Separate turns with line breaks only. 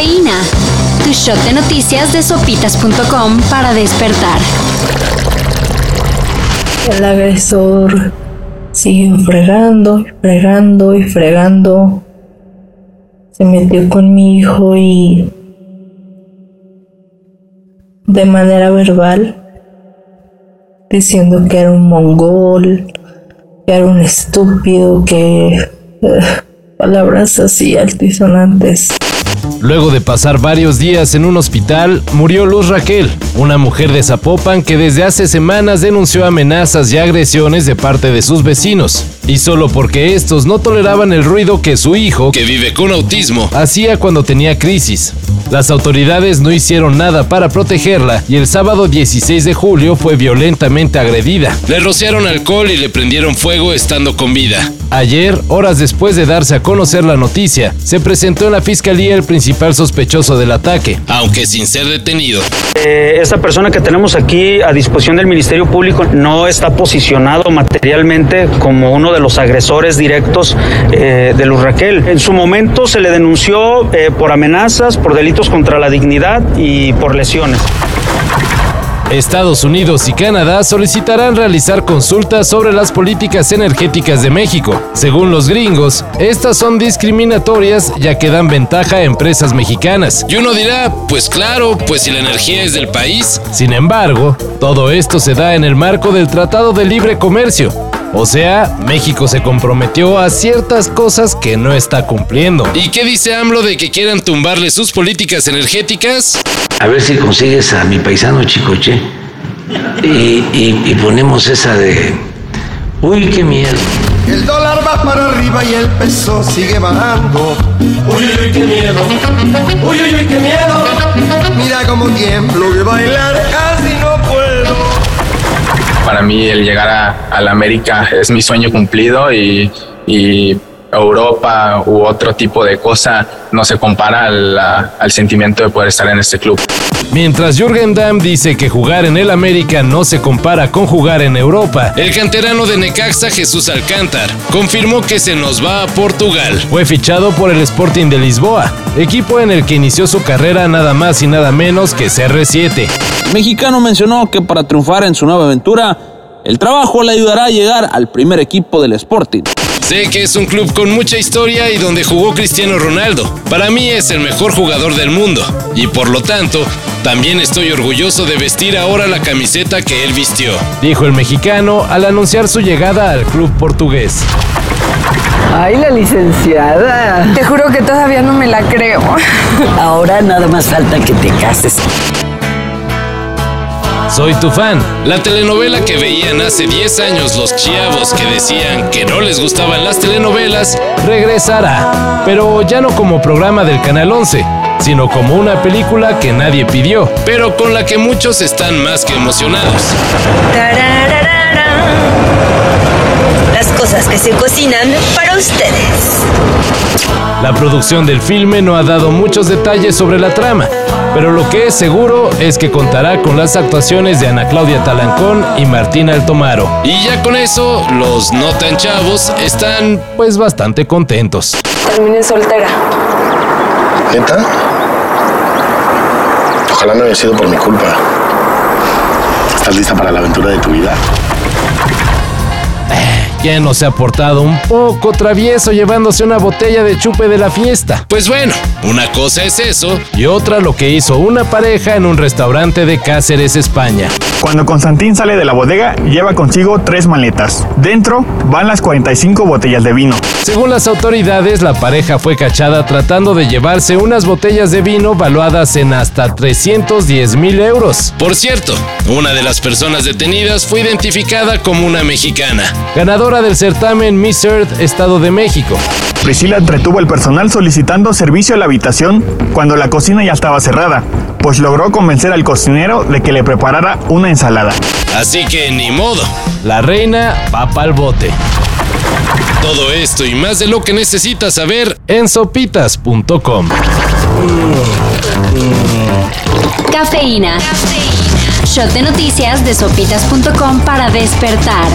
Cafeína. Tu shot de noticias de sopitas.com para despertar.
El agresor sigue fregando fregando y fregando. Se metió con mi hijo y de manera verbal diciendo que era un mongol, que era un estúpido, que eh, palabras así altisonantes.
Luego de pasar varios días en un hospital, murió Luz Raquel, una mujer de Zapopan que desde hace semanas denunció amenazas y agresiones de parte de sus vecinos. Y solo porque estos no toleraban el ruido que su hijo, que vive con autismo, hacía cuando tenía crisis. Las autoridades no hicieron nada para protegerla y el sábado 16 de julio fue violentamente agredida. Le rociaron alcohol y le prendieron fuego estando con vida. Ayer, horas después de darse a conocer la noticia, se presentó en la fiscalía el principal sospechoso del ataque, aunque sin ser detenido.
Eh, esta persona que tenemos aquí a disposición del Ministerio Público no está posicionado materialmente como uno de los agresores directos eh, de Luz Raquel. En su momento se le denunció eh, por amenazas, por delitos contra la dignidad y por lesiones.
Estados Unidos y Canadá solicitarán realizar consultas sobre las políticas energéticas de México. Según los gringos, estas son discriminatorias ya que dan ventaja a empresas mexicanas. Y uno dirá, pues claro, pues si la energía es del país. Sin embargo, todo esto se da en el marco del Tratado de Libre Comercio, o sea, México se comprometió a ciertas cosas que no está cumpliendo. ¿Y qué dice AMLO de que quieran tumbarle sus políticas energéticas?
A ver si consigues a mi paisano Chicoche y, y ponemos esa de... Uy, qué miedo.
El dólar va para arriba y el peso sigue bajando.
Uy, uy, uy, qué miedo. Uy, uy, uy, qué miedo.
Mira cómo tiemblo de bailar casi no puedo.
Para mí el llegar a, a la América es mi sueño cumplido y, y Europa u otro tipo de cosa no se compara al, al, sentimiento de poder estar en este club.
Mientras Jürgen Damm dice que jugar en el América no se compara con jugar en Europa, el canterano de Necaxa Jesús Alcántar confirmó que se nos va a Portugal. Fue fichado por el Sporting de Lisboa, equipo en el que inició su carrera nada más y nada menos que CR7.
El mexicano mencionó que para triunfar en su nueva aventura, el trabajo le ayudará a llegar al primer equipo del Sporting.
Sé que es un club con mucha historia y donde jugó Cristiano Ronaldo. Para mí es el mejor jugador del mundo y por lo tanto también estoy orgulloso de vestir ahora la camiseta que él vistió, dijo el mexicano al anunciar su llegada al club portugués.
Ay, la licenciada.
Te juro que todavía no me la creo.
Ahora nada más falta que te cases.
Soy tu fan. La telenovela que veían hace 10 años los chiavos que decían que no les gustaban las telenovelas regresará, pero ya no como programa del Canal 11, sino como una película que nadie pidió, pero con la que muchos están más que emocionados.
Las cosas que se cocinan para ustedes.
La producción del filme no ha dado muchos detalles sobre la trama, pero lo que es seguro es que contará con las actuaciones de Ana Claudia Talancón y Martina Altomaro. Y ya con eso, los no tan chavos están pues bastante contentos.
Terminé soltera.
¿Neta? Ojalá no haya sido por mi culpa. ¿Estás lista para la aventura de tu vida?
¿Quién no se ha portado un poco travieso llevándose una botella de chupe de la fiesta? Pues bueno, una cosa es eso y otra lo que hizo una pareja en un restaurante de Cáceres, España.
Cuando Constantín sale de la bodega, lleva consigo tres maletas. Dentro van las 45 botellas de vino.
Según las autoridades, la pareja fue cachada tratando de llevarse unas botellas de vino valuadas en hasta 310 mil euros. Por cierto, una de las personas detenidas fue identificada como una mexicana, ganadora del certamen Miss Earth Estado de México.
Priscila entretuvo al personal solicitando servicio a la habitación cuando la cocina ya estaba cerrada, pues logró convencer al cocinero de que le preparara una ensalada.
Así que ni modo, la reina va pa'l bote. Todo esto y más de lo que necesitas saber en sopitas.com.
Cafeína. Shot de noticias de sopitas.com para despertar.